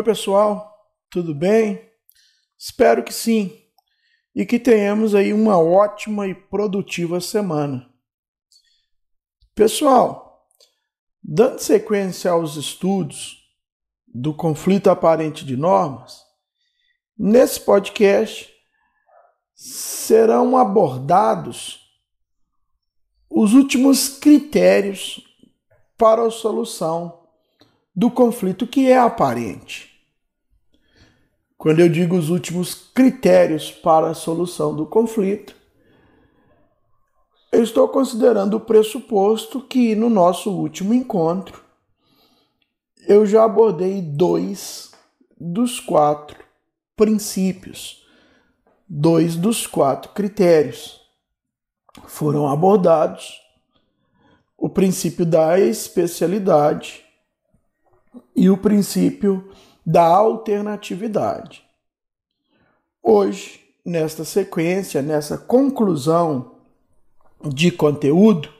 Oi, pessoal, tudo bem? Espero que sim e que tenhamos aí uma ótima e produtiva semana. Pessoal, dando sequência aos estudos do conflito aparente de normas, nesse podcast serão abordados os últimos critérios para a solução do conflito que é aparente. Quando eu digo os últimos critérios para a solução do conflito, eu estou considerando o pressuposto que no nosso último encontro eu já abordei dois dos quatro princípios, dois dos quatro critérios. Foram abordados o princípio da especialidade e o princípio da alternatividade. Hoje, nesta sequência, nessa conclusão de conteúdo,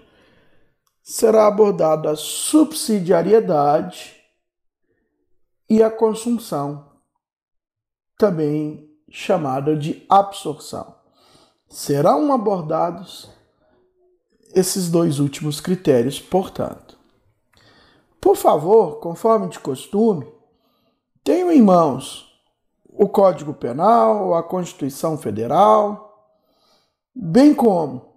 será abordada a subsidiariedade e a consunção, também chamada de absorção. Serão abordados esses dois últimos critérios, portanto. Por favor, conforme de costume, tenho em mãos o Código Penal, a Constituição Federal, bem como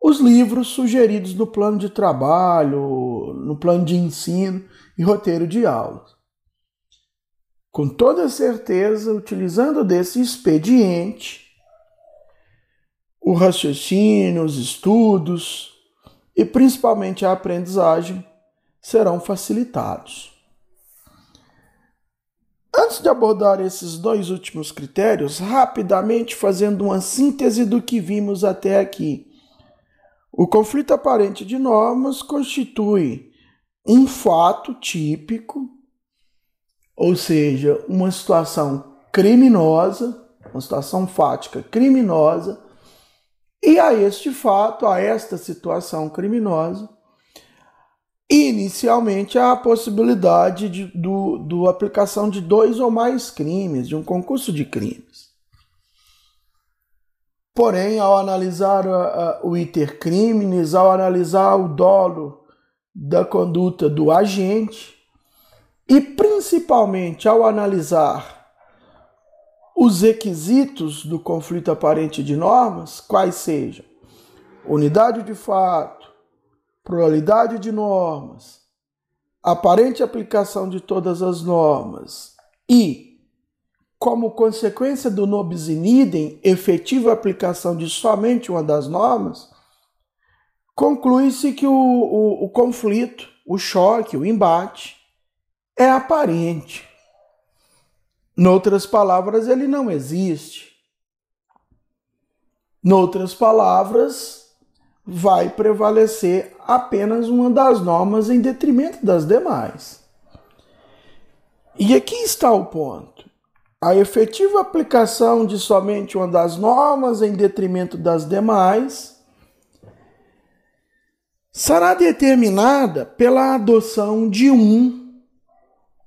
os livros sugeridos no plano de trabalho, no plano de ensino e roteiro de aulas. Com toda certeza, utilizando desse expediente, o raciocínio, os estudos e principalmente a aprendizagem serão facilitados. Antes de abordar esses dois últimos critérios, rapidamente fazendo uma síntese do que vimos até aqui. O conflito aparente de normas constitui um fato típico, ou seja, uma situação criminosa, uma situação fática criminosa, e a este fato, a esta situação criminosa, Inicialmente, a possibilidade de do, do aplicação de dois ou mais crimes, de um concurso de crimes. Porém, ao analisar uh, o iter criminis, ao analisar o dolo da conduta do agente, e principalmente ao analisar os requisitos do conflito aparente de normas, quais sejam unidade de fato, pluralidade de normas, aparente aplicação de todas as normas e, como consequência do nobis in idem, efetiva aplicação de somente uma das normas, conclui-se que o, o, o conflito, o choque, o embate é aparente. Noutras palavras, ele não existe. Noutras palavras, vai prevalecer apenas uma das normas em detrimento das demais. E aqui está o ponto. A efetiva aplicação de somente uma das normas em detrimento das demais será determinada pela adoção de um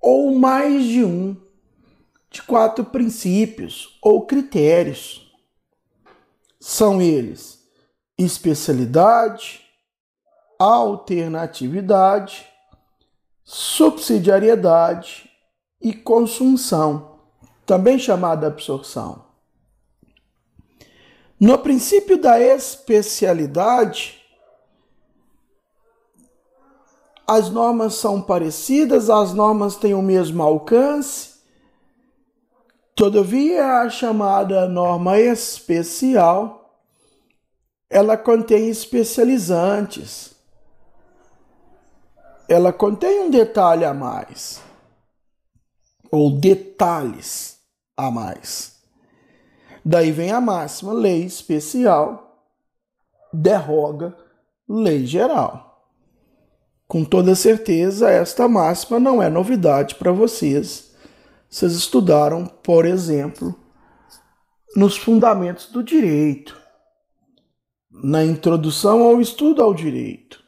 ou mais de um de quatro princípios ou critérios. São eles especialidade, alternatividade, subsidiariedade e consunção, também chamada absorção. No princípio da especialidade, as normas são parecidas, as normas têm o mesmo alcance, todavia a chamada norma especial ela contém especializantes. Ela contém um detalhe a mais, ou detalhes a mais. Daí vem a máxima: lei especial derroga lei geral. Com toda certeza, esta máxima não é novidade para vocês. Vocês estudaram, por exemplo, nos fundamentos do direito na introdução ao estudo ao direito.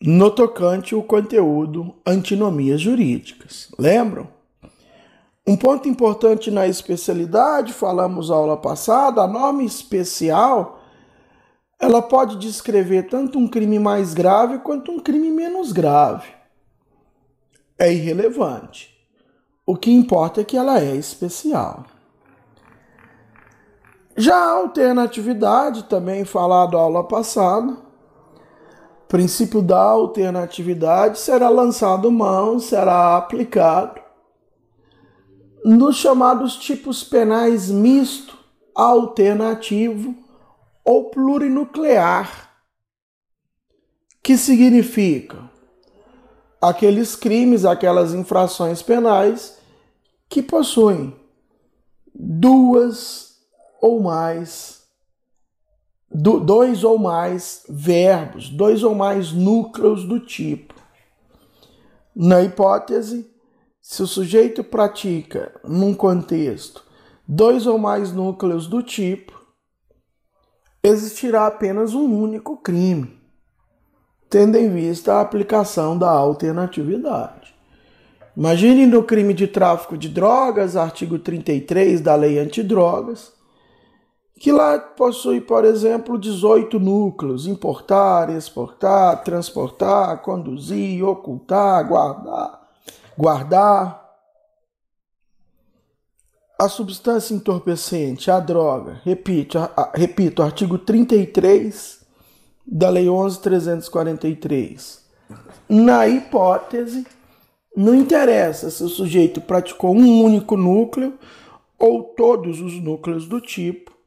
No tocante o conteúdo antinomias jurídicas. Lembram? Um ponto importante na especialidade, falamos aula passada, a norma especial, ela pode descrever tanto um crime mais grave quanto um crime menos grave. É irrelevante. O que importa é que ela é especial. Já a alternatividade, também falado aula passada, princípio da alternatividade será lançado mão, será aplicado nos chamados tipos penais misto, alternativo ou plurinuclear, que significa aqueles crimes, aquelas infrações penais que possuem duas ou mais do, dois ou mais verbos, dois ou mais núcleos do tipo. Na hipótese, se o sujeito pratica, num contexto, dois ou mais núcleos do tipo, existirá apenas um único crime, tendo em vista a aplicação da alternatividade. Imagine no crime de tráfico de drogas, artigo 33 da Lei Antidrogas, que lá possui, por exemplo, 18 núcleos: importar, exportar, transportar, conduzir, ocultar, guardar, guardar. A substância entorpecente, a droga, repito, a, a, repito, artigo 33 da Lei 11.343. Na hipótese, não interessa se o sujeito praticou um único núcleo ou todos os núcleos do tipo,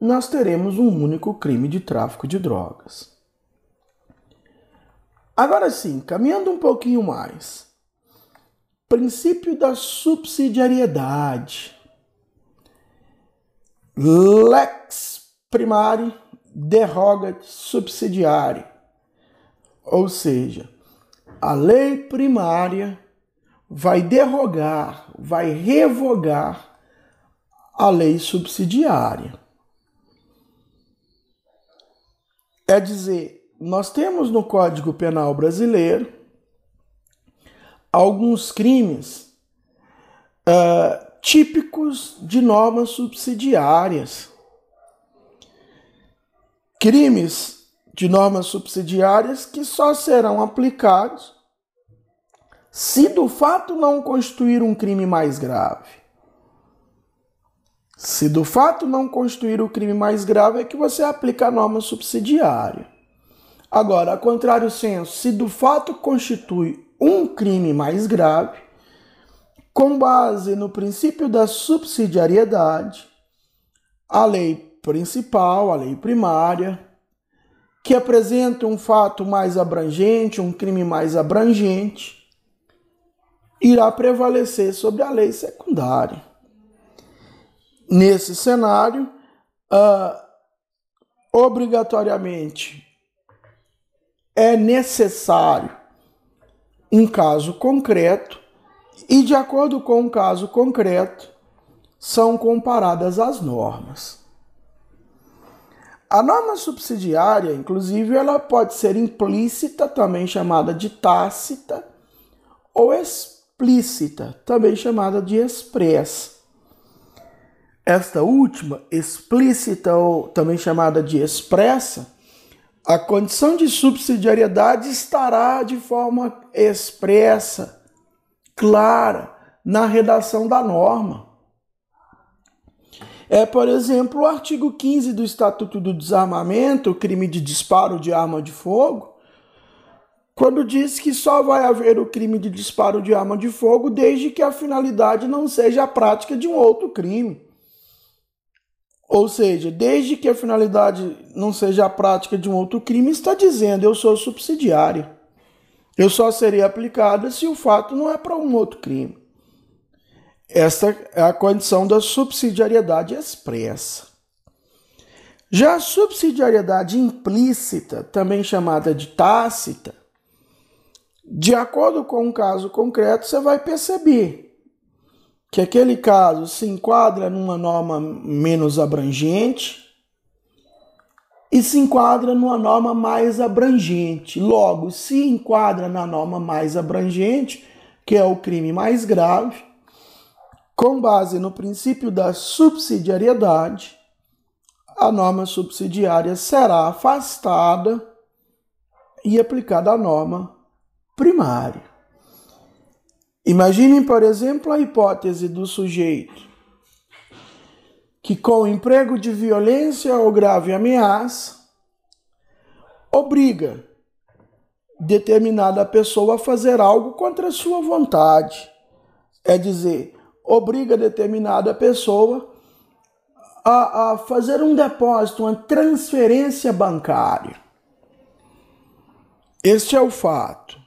nós teremos um único crime de tráfico de drogas. Agora sim, caminhando um pouquinho mais. Princípio da subsidiariedade. Lex primari derogat subsidiária. Ou seja, a lei primária vai derrogar, vai revogar a lei subsidiária. É dizer, nós temos no Código Penal brasileiro alguns crimes uh, típicos de normas subsidiárias. Crimes de normas subsidiárias que só serão aplicados se do fato não constituir um crime mais grave. Se do fato não constituir o crime mais grave, é que você aplica a norma subsidiária. Agora, a contrário senso, se do fato constitui um crime mais grave, com base no princípio da subsidiariedade, a lei principal, a lei primária, que apresenta um fato mais abrangente, um crime mais abrangente, irá prevalecer sobre a lei secundária. Nesse cenário, uh, obrigatoriamente é necessário um caso concreto e, de acordo com o caso concreto, são comparadas as normas. A norma subsidiária, inclusive, ela pode ser implícita, também chamada de tácita, ou explícita, também chamada de expressa. Esta última, explícita ou também chamada de expressa, a condição de subsidiariedade estará de forma expressa, clara, na redação da norma. É, por exemplo, o artigo 15 do Estatuto do Desarmamento, o crime de disparo de arma de fogo, quando diz que só vai haver o crime de disparo de arma de fogo desde que a finalidade não seja a prática de um outro crime. Ou seja, desde que a finalidade não seja a prática de um outro crime, está dizendo eu sou subsidiário. Eu só serei aplicada se o fato não é para um outro crime. Esta é a condição da subsidiariedade expressa. Já a subsidiariedade implícita, também chamada de tácita, de acordo com um caso concreto, você vai perceber que aquele caso se enquadra numa norma menos abrangente e se enquadra numa norma mais abrangente. Logo, se enquadra na norma mais abrangente, que é o crime mais grave, com base no princípio da subsidiariedade, a norma subsidiária será afastada e aplicada à norma primária. Imaginem, por exemplo, a hipótese do sujeito que, com emprego de violência ou grave ameaça, obriga determinada pessoa a fazer algo contra a sua vontade. É dizer, obriga determinada pessoa a, a fazer um depósito, uma transferência bancária. Este é o fato.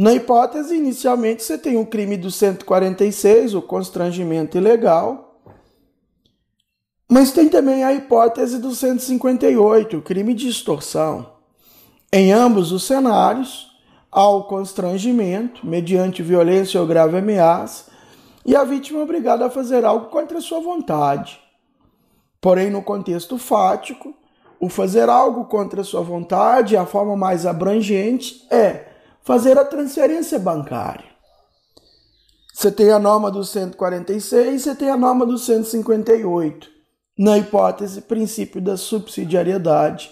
Na hipótese, inicialmente, você tem o crime do 146, o constrangimento ilegal, mas tem também a hipótese do 158, o crime de extorsão. Em ambos os cenários, há o constrangimento, mediante violência ou grave ameaça, e a vítima é obrigada a fazer algo contra sua vontade. Porém, no contexto fático, o fazer algo contra sua vontade, a forma mais abrangente, é fazer a transferência bancária. Você tem a norma do 146, você tem a norma do 158. Na hipótese princípio da subsidiariedade,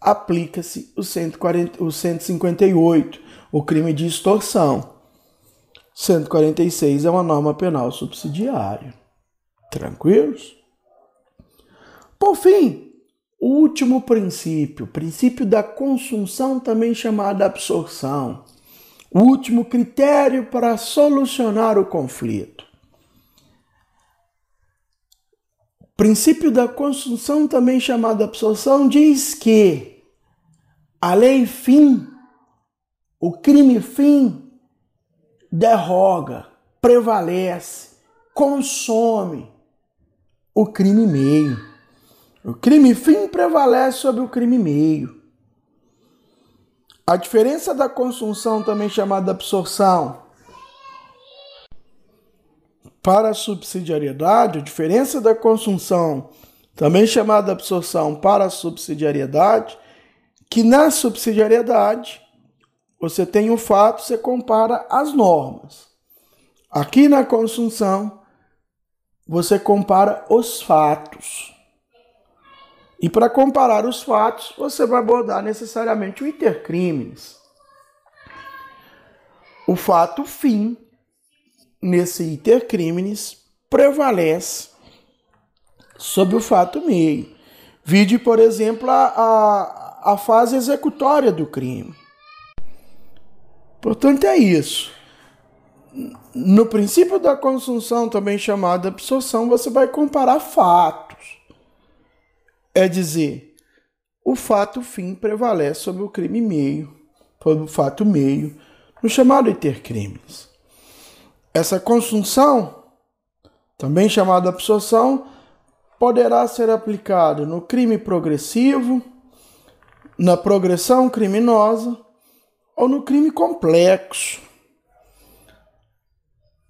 aplica-se o, 140, o 158, o crime de extorsão. 146 é uma norma penal subsidiária. Tranquilos? Por fim, o último princípio, princípio da consunção, também chamada absorção. O último critério para solucionar o conflito. princípio da consunção, também chamada absorção, diz que a lei fim, o crime fim, derroga, prevalece, consome o crime meio. O crime fim prevalece sobre o crime meio. A diferença da consunção, também chamada absorção, para a subsidiariedade, a diferença da consunção, também chamada absorção para a subsidiariedade, que na subsidiariedade você tem o fato, você compara as normas. Aqui na consunção, você compara os fatos. E para comparar os fatos, você vai abordar necessariamente o intercrimes. O fato fim, nesse intercrimes, prevalece sobre o fato meio. Vide, por exemplo, a, a, a fase executória do crime. Portanto, é isso. No princípio da consunção, também chamada absorção, você vai comparar fatos é dizer, o fato fim prevalece sobre o crime meio, sobre o fato meio, no chamado intercrimes. Essa consunção, também chamada absorção, poderá ser aplicada no crime progressivo, na progressão criminosa ou no crime complexo.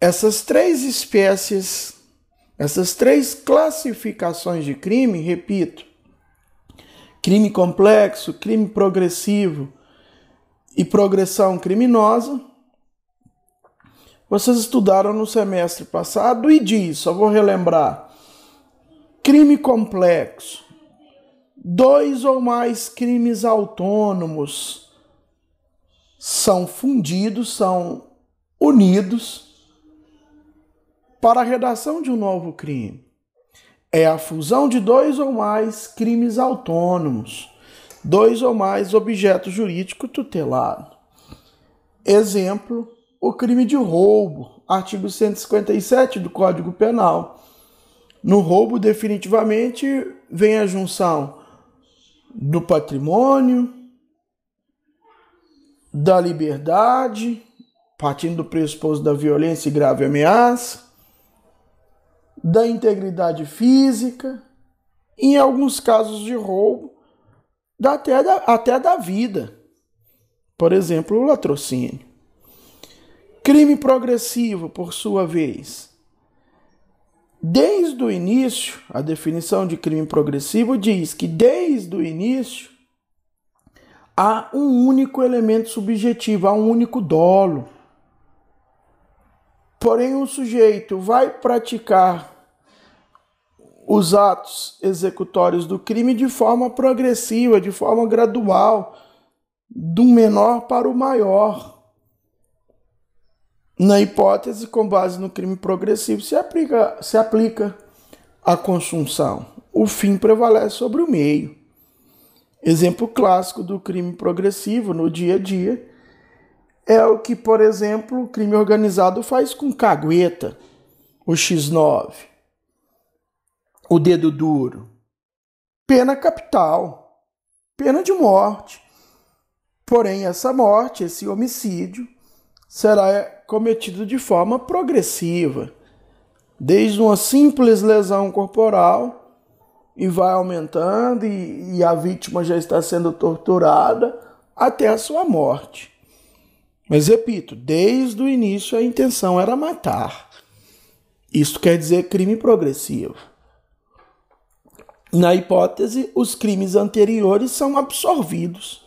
Essas três espécies, essas três classificações de crime, repito, crime complexo, crime progressivo e progressão criminosa. Vocês estudaram no semestre passado e diz, só vou relembrar: crime complexo, dois ou mais crimes autônomos são fundidos, são unidos para a redação de um novo crime é a fusão de dois ou mais crimes autônomos, dois ou mais objetos jurídicos tutelados. Exemplo, o crime de roubo, artigo 157 do Código Penal. No roubo, definitivamente, vem a junção do patrimônio, da liberdade, partindo do pressuposto da violência e grave ameaça, da integridade física, em alguns casos de roubo, até da, até da vida. Por exemplo, o latrocínio. Crime progressivo, por sua vez, Desde o início, a definição de crime progressivo diz que desde o início há um único elemento subjetivo, há um único dolo. Porém, o sujeito vai praticar os atos executórios do crime de forma progressiva, de forma gradual, do menor para o maior. Na hipótese, com base no crime progressivo, se aplica, se aplica a consunção. O fim prevalece sobre o meio. Exemplo clássico do crime progressivo no dia a dia é o que, por exemplo, o crime organizado faz com cagueta, o X9, o dedo duro. Pena capital, pena de morte. Porém, essa morte, esse homicídio, será cometido de forma progressiva, desde uma simples lesão corporal e vai aumentando e, e a vítima já está sendo torturada até a sua morte. Mas repito, desde o início a intenção era matar. Isto quer dizer crime progressivo. Na hipótese, os crimes anteriores são absorvidos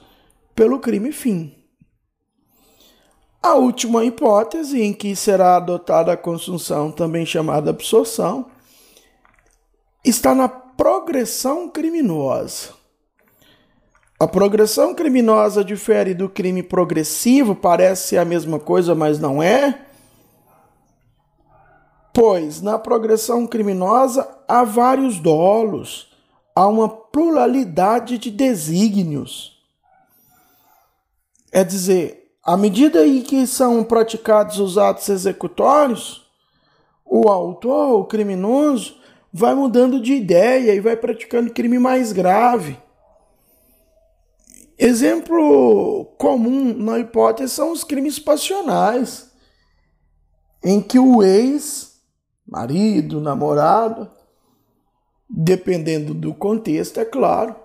pelo crime fim. A última hipótese, em que será adotada a consunção, também chamada absorção, está na progressão criminosa. A progressão criminosa difere do crime progressivo, parece a mesma coisa, mas não é. Pois na progressão criminosa há vários dolos, há uma pluralidade de desígnios. É dizer, à medida em que são praticados os atos executórios, o autor, o criminoso, vai mudando de ideia e vai praticando crime mais grave. Exemplo comum na hipótese são os crimes passionais, em que o ex, marido, namorado, dependendo do contexto, é claro,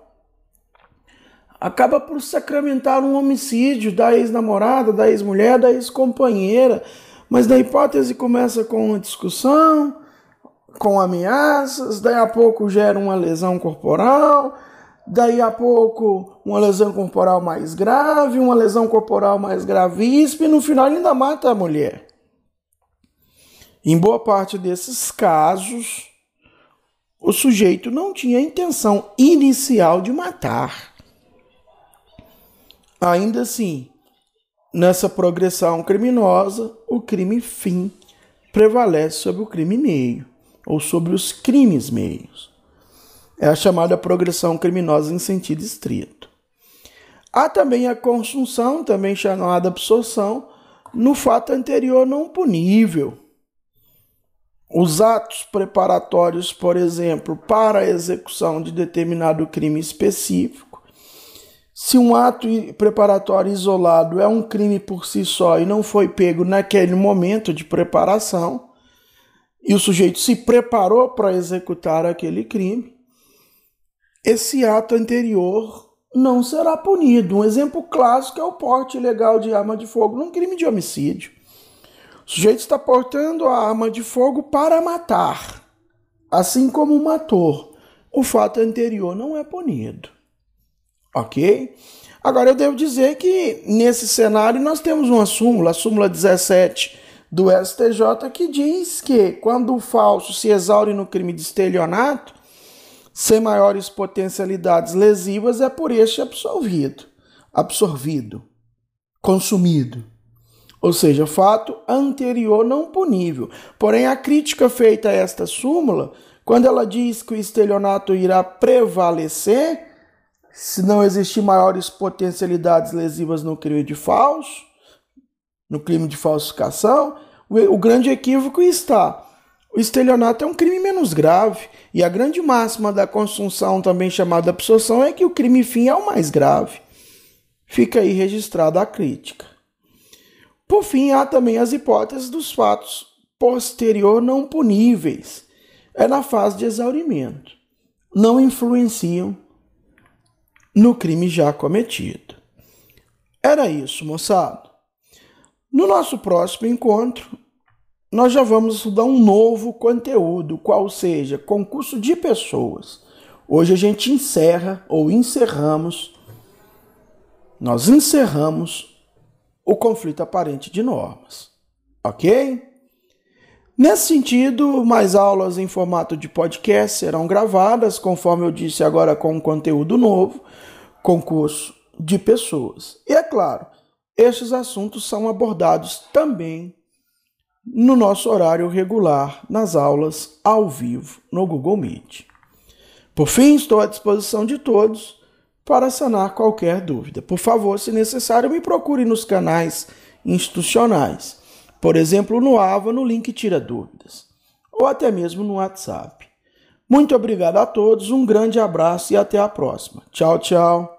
acaba por sacramentar um homicídio da ex-namorada, da ex-mulher, da ex-companheira, mas na hipótese começa com uma discussão, com ameaças, daí a pouco gera uma lesão corporal, daí a pouco uma lesão corporal mais grave, uma lesão corporal mais gravíssima e no final ainda mata a mulher. Em boa parte desses casos, o sujeito não tinha intenção inicial de matar. Ainda assim, nessa progressão criminosa, o crime fim prevalece sobre o crime meio, ou sobre os crimes meios. É a chamada progressão criminosa em sentido estrito. Há também a consunção, também chamada absorção, no fato anterior não punível. Os atos preparatórios, por exemplo, para a execução de determinado crime específico. Se um ato preparatório isolado é um crime por si só e não foi pego naquele momento de preparação, e o sujeito se preparou para executar aquele crime, esse ato anterior não será punido. Um exemplo clássico é o porte ilegal de arma de fogo num crime de homicídio. O sujeito está portando a arma de fogo para matar, assim como matou. O fato anterior não é punido. Ok? Agora eu devo dizer que nesse cenário nós temos uma súmula, a súmula 17 do STJ, que diz que quando o falso se exaure no crime de estelionato, sem maiores potencialidades lesivas é por este absolvido, absorvido, consumido. Ou seja, fato anterior não punível. Porém, a crítica feita a esta súmula, quando ela diz que o estelionato irá prevalecer, se não existir maiores potencialidades lesivas no crime de falso, no crime de falsificação, o grande equívoco está o estelionato é um crime menos grave, e a grande máxima da consunção, também chamada absorção, é que o crime fim é o mais grave. Fica aí registrada a crítica. Por fim, há também as hipóteses dos fatos posterior não puníveis. É na fase de exaurimento. Não influenciam no crime já cometido. Era isso, moçada. No nosso próximo encontro, nós já vamos estudar um novo conteúdo, qual seja concurso de pessoas. Hoje a gente encerra ou encerramos, nós encerramos o conflito aparente de normas, ok? Nesse sentido, mais aulas em formato de podcast serão gravadas, conforme eu disse agora, com um conteúdo novo, concurso de pessoas. E é claro, estes assuntos são abordados também no nosso horário regular, nas aulas ao vivo no Google Meet. Por fim, estou à disposição de todos para sanar qualquer dúvida. Por favor, se necessário, me procure nos canais institucionais, por exemplo, no AVA, no link Tira Dúvidas, ou até mesmo no WhatsApp. Muito obrigado a todos, um grande abraço e até a próxima. Tchau, tchau.